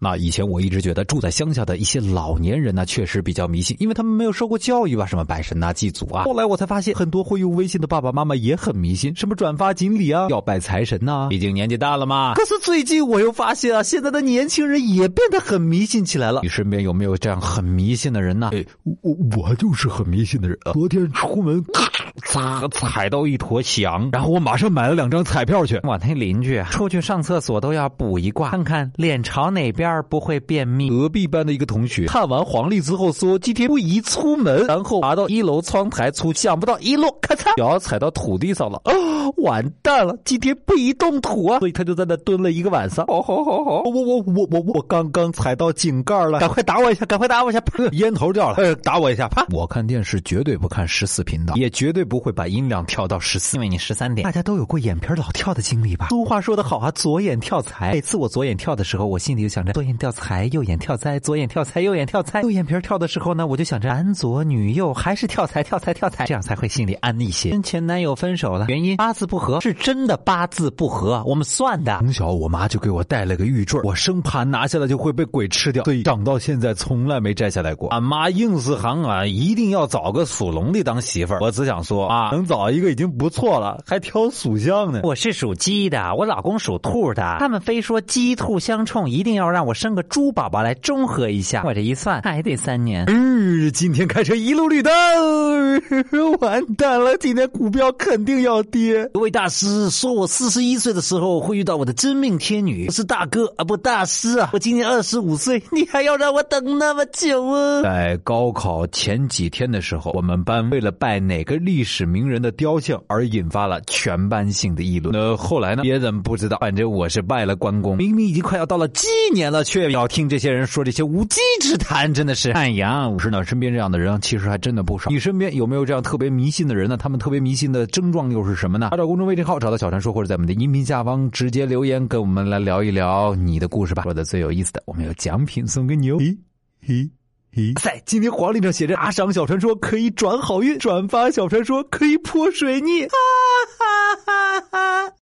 那以前我一直觉得住在乡下的一些老年人呢，确实比较迷信，因为他们没有受过教育吧，什么拜神呐、祭祖啊。后来我才发现，很多会用微信的爸爸妈妈也很迷信，什么转发锦鲤啊，要拜财神呐。毕竟年纪大了嘛。可是最近我又发现啊，现在的年轻人也变得很迷信起来了。你身边有没有这样很迷信的人呢？哎，我我就是很迷信的人啊。昨天出门，咔，踩到一坨翔，然后我马上买了两张彩票去。我那邻居啊，出去上厕所都要卜一卦，看看脸朝哪边。不会便秘。隔壁班的一个同学看完黄历之后说：“今天不宜出门。”然后爬到一楼窗台出，想不到一路，咔嚓，脚踩到土地上了。啊，完蛋了！今天不宜动土啊！所以他就在那蹲了一个晚上。好好好好，我我我我我刚刚踩到井盖了，赶快打我一下，赶快打我一下！啪，烟头掉了，哎，打我一下！啪！我看电视绝对不看十四频道，也绝对不会把音量调到十四，因为你十三点。大家都有过眼皮老跳的经历吧？俗话说得好啊，左眼跳财。每次我左眼跳的时候，我心里就想着。左眼跳财，右眼跳灾；左眼跳财，右眼跳灾。右眼皮跳的时候呢，我就想着男左女右，还是跳财，跳财，跳财，这样才会心里安一些。跟前男友分手了，原因八字不合，是真的八字不合，我们算的。从小我妈就给我带了个玉坠，我生怕拿下来就会被鬼吃掉，所以长到现在从来没摘下来过。俺妈硬是喊俺一定要找个属龙的当媳妇儿，我只想说啊，能找一个已经不错了，还挑属相呢。我是属鸡的，我老公属兔的，他们非说鸡兔相冲，一定要让我生个。猪宝宝来中和一下，我这一算还得三年。嗯，今天开车一路绿灯，完蛋了！今天股票肯定要跌。各位大师说我四十一岁的时候会遇到我的真命天女，我是大哥啊，不大师啊。我今年二十五岁，你还要让我等那么久啊？在高考前几天的时候，我们班为了拜哪个历史名人的雕像而引发了全班性的议论。那后来呢？别人不知道，反正我是拜了关公。明明已经快要到了鸡年了，却。要听这些人说这些无稽之谈，真的是哎呀！我是呢，身边这样的人其实还真的不少。你身边有没有这样特别迷信的人呢？他们特别迷信的症状又是什么呢？查找公众微信号找到小传说，或者在我们的音频下方直接留言，跟我们来聊一聊你的故事吧。说的最有意思的，我们有奖品送给你哦！嘿，嘿，咦，在，今天黄历上写着打赏小传说可以转好运，转发小传说可以泼水逆，哈哈哈哈！